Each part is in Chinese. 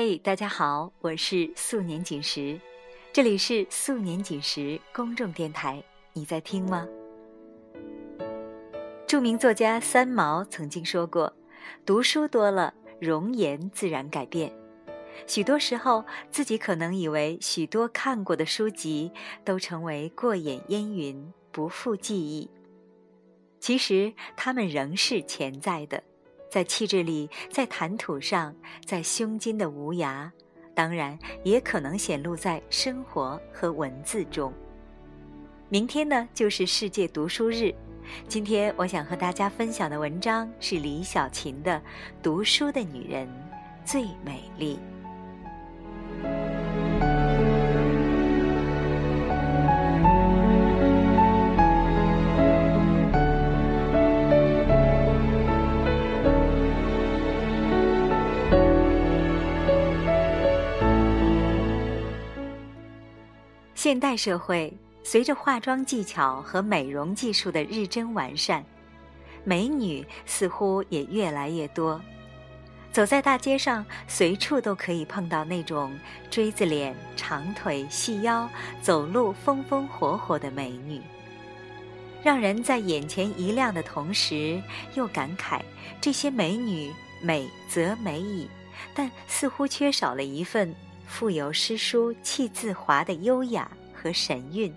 嘿，大家好，我是素年锦时，这里是素年锦时公众电台，你在听吗？著名作家三毛曾经说过：“读书多了，容颜自然改变。”许多时候，自己可能以为许多看过的书籍都成为过眼烟云，不复记忆。其实，它们仍是潜在的。在气质里，在谈吐上，在胸襟的无涯，当然也可能显露在生活和文字中。明天呢，就是世界读书日。今天我想和大家分享的文章是李小琴的《读书的女人最美丽》。现代社会随着化妆技巧和美容技术的日臻完善，美女似乎也越来越多。走在大街上，随处都可以碰到那种锥子脸、长腿、细腰、走路风风火火的美女，让人在眼前一亮的同时，又感慨这些美女美则美矣，但似乎缺少了一份。富有诗书气自华的优雅和神韵，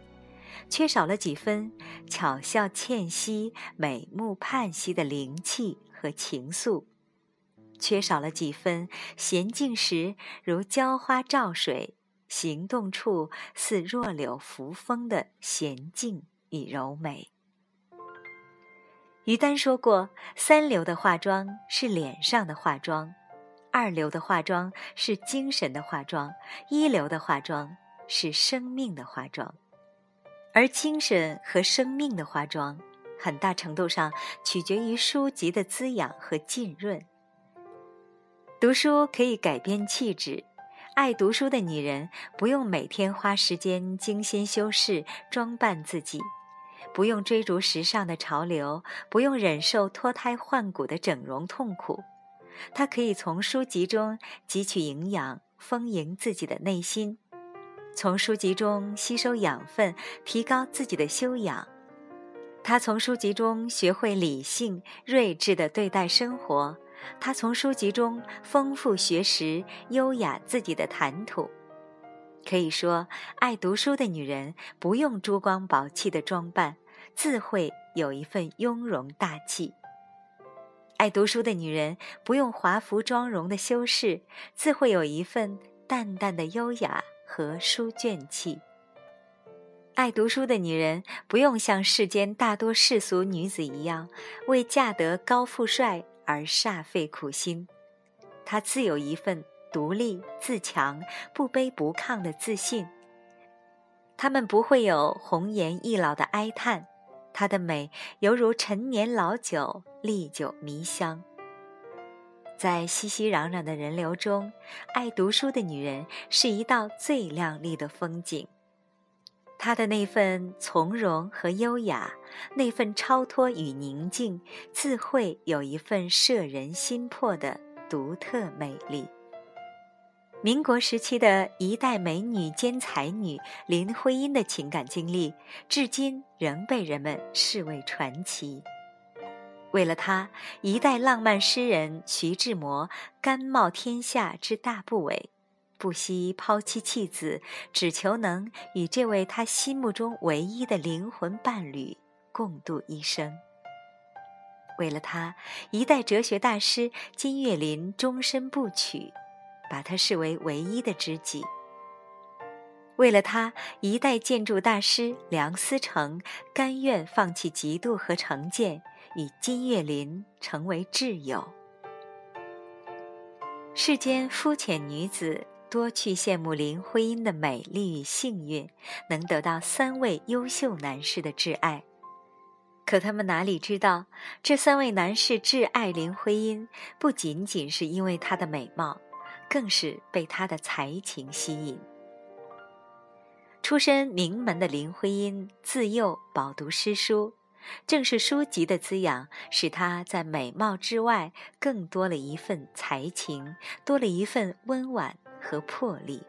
缺少了几分巧笑倩兮、美目盼兮的灵气和情愫，缺少了几分娴静时如娇花照水，行动处似弱柳扶风的娴静与柔美。于丹说过：“三流的化妆是脸上的化妆。”二流的化妆是精神的化妆，一流的化妆是生命的化妆，而精神和生命的化妆，很大程度上取决于书籍的滋养和浸润。读书可以改变气质，爱读书的女人不用每天花时间精心修饰装扮自己，不用追逐时尚的潮流，不用忍受脱胎换骨的整容痛苦。她可以从书籍中汲取营养，丰盈自己的内心；从书籍中吸收养分，提高自己的修养。他从书籍中学会理性、睿智地对待生活；他从书籍中丰富学识，优雅自己的谈吐。可以说，爱读书的女人不用珠光宝气的装扮，自会有一份雍容大气。爱读书的女人不用华服妆容的修饰，自会有一份淡淡的优雅和书卷气。爱读书的女人不用像世间大多世俗女子一样，为嫁得高富帅而煞费苦心，她自有一份独立自强、不卑不亢的自信。她们不会有红颜易老的哀叹。她的美犹如陈年老酒，历久弥香。在熙熙攘攘的人流中，爱读书的女人是一道最亮丽的风景。她的那份从容和优雅，那份超脱与宁静，自会有一份摄人心魄的独特美丽。民国时期的一代美女兼才女林徽因的情感经历，至今仍被人们视为传奇。为了他，一代浪漫诗人徐志摩甘冒天下之大不韪，不惜抛妻弃子，只求能与这位他心目中唯一的灵魂伴侣共度一生。为了他，一代哲学大师金岳霖终身不娶。把他视为唯一的知己。为了他，一代建筑大师梁思成甘愿放弃嫉妒和成见，与金岳霖成为挚友。世间肤浅女子多去羡慕林徽因的美丽与幸运，能得到三位优秀男士的挚爱。可他们哪里知道，这三位男士挚爱林徽因，不仅仅是因为她的美貌。更是被她的才情吸引。出身名门的林徽因，自幼饱读诗书，正是书籍的滋养，使她在美貌之外，更多了一份才情，多了一份温婉和魄力。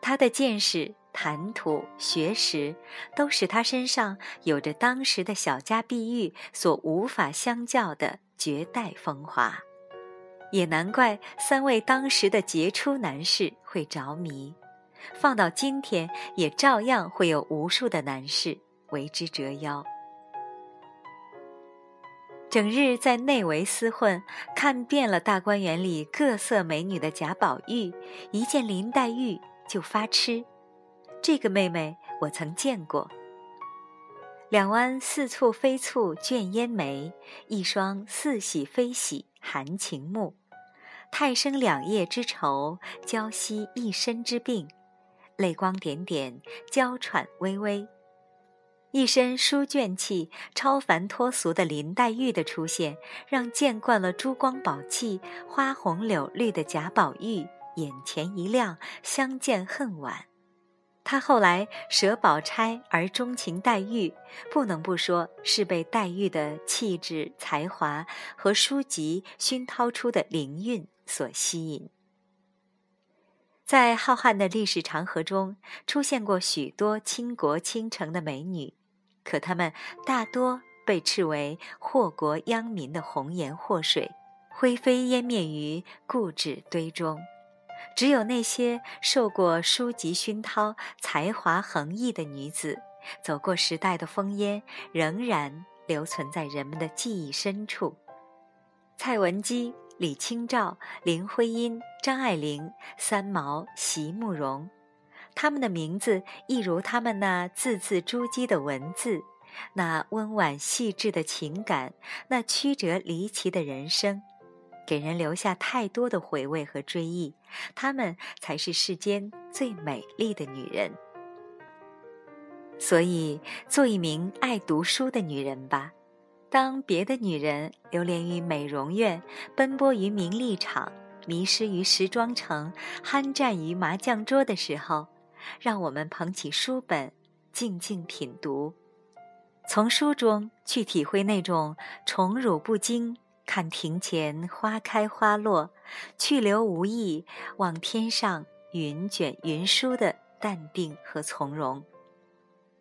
她的见识、谈吐、学识，都使她身上有着当时的小家碧玉所无法相较的绝代风华。也难怪三位当时的杰出男士会着迷，放到今天，也照样会有无数的男士为之折腰。整日在内围厮混，看遍了大观园里各色美女的贾宝玉，一见林黛玉就发痴。这个妹妹我曾见过。两弯似蹙非蹙卷烟眉，一双似喜非喜含情目，太生两夜之愁，娇兮一身之病，泪光点点，娇喘微微。一身书卷气、超凡脱俗的林黛玉的出现，让见惯了珠光宝气、花红柳绿的贾宝玉眼前一亮，相见恨晚。他后来舍宝钗而钟情黛玉，不能不说是被黛玉的气质、才华和书籍熏陶出的灵韵所吸引。在浩瀚的历史长河中，出现过许多倾国倾城的美女。可她们大多被斥为祸国殃民的红颜祸水，灰飞烟灭于故纸堆中。只有那些受过书籍熏陶、才华横溢的女子，走过时代的烽烟，仍然留存在人们的记忆深处。蔡文姬、李清照、林徽因、张爱玲、三毛、席慕容。他们的名字，一如他们那字字珠玑的文字，那温婉细致的情感，那曲折离奇的人生，给人留下太多的回味和追忆。她们才是世间最美丽的女人。所以，做一名爱读书的女人吧。当别的女人流连于美容院，奔波于名利场，迷失于时装城，酣战于麻将桌的时候，让我们捧起书本，静静品读，从书中去体会那种宠辱不惊、看庭前花开花落、去留无意、望天上云卷云舒的淡定和从容；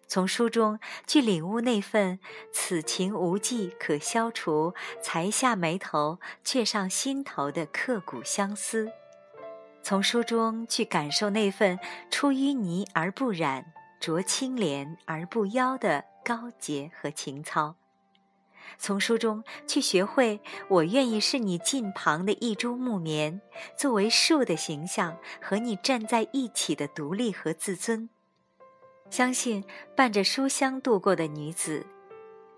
从书中去领悟那份此情无计可消除，才下眉头却上心头的刻骨相思。从书中去感受那份出淤泥而不染、濯清涟而不妖的高洁和情操；从书中去学会，我愿意是你近旁的一株木棉，作为树的形象和你站在一起的独立和自尊。相信伴着书香度过的女子，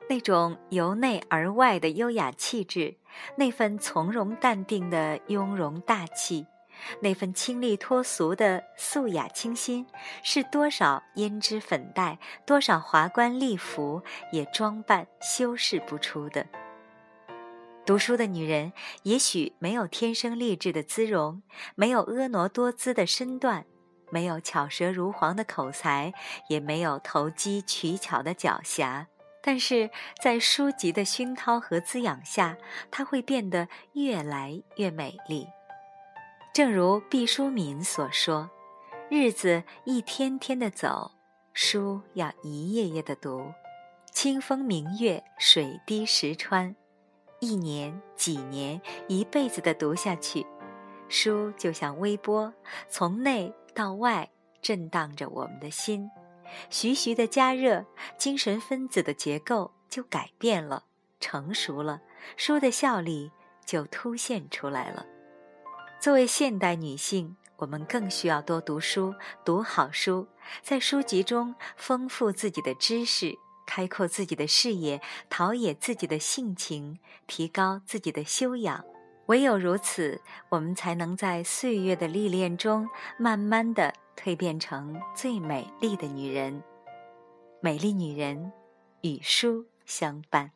那种由内而外的优雅气质，那份从容淡定的雍容大气。那份清丽脱俗的素雅清新，是多少胭脂粉黛、多少华冠丽服也装扮修饰不出的。读书的女人，也许没有天生丽质的姿容，没有婀娜多姿的身段，没有巧舌如簧的口才，也没有投机取巧的狡黠，但是在书籍的熏陶和滋养下，她会变得越来越美丽。正如毕淑敏所说：“日子一天天的走，书要一页页的读。清风明月，水滴石穿，一年、几年、一辈子的读下去，书就像微波，从内到外震荡着我们的心。徐徐的加热，精神分子的结构就改变了，成熟了，书的效力就凸现出来了。”作为现代女性，我们更需要多读书，读好书，在书籍中丰富自己的知识，开阔自己的视野，陶冶自己的性情，提高自己的修养。唯有如此，我们才能在岁月的历练中，慢慢的蜕变成最美丽的女人。美丽女人，与书相伴。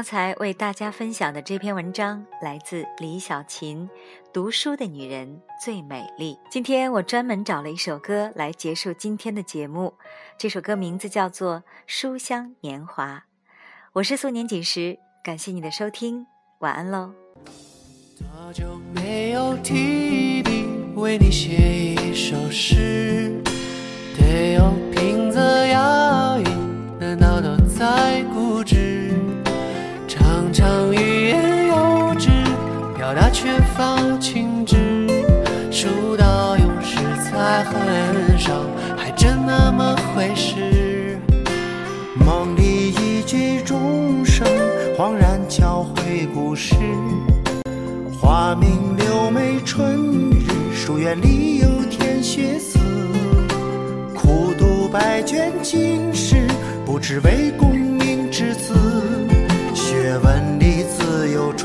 刚才为大家分享的这篇文章来自李小琴，《读书的女人最美丽》。今天我专门找了一首歌来结束今天的节目，这首歌名字叫做《书香年华》。我是素年锦时，感谢你的收听，晚安喽。多久没有提笔为你写一首诗？得有平仄押韵，难道都在固执？表达缺乏情致。书到用时才很少，还真那么回事。梦里一句钟声，恍然教会故事。花明柳媚春日，书院里有添血丝。苦读百卷经史，不知为功名之子。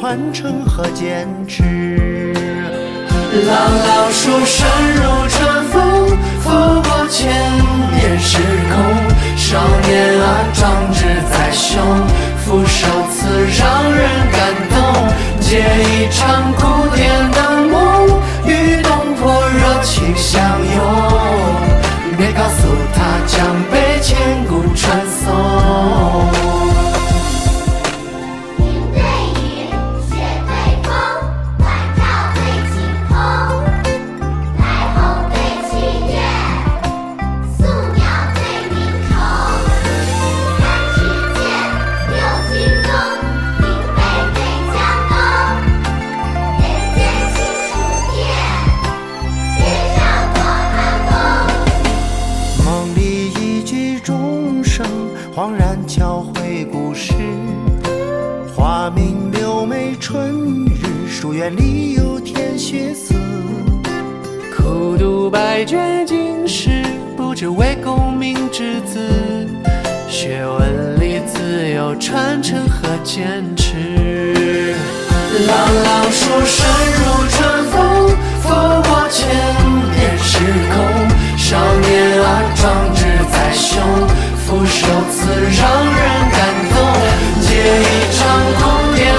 传承和坚持。朗朗书声如春风，拂过千年时空。少年啊，壮志在胸，俯首词让人感动，读百卷经史，不只为功名之子，学问里自有传承和坚持。朗朗书声如春风，拂过千年时空。少年啊，壮志在胸。俯首词让人感动，借一场古典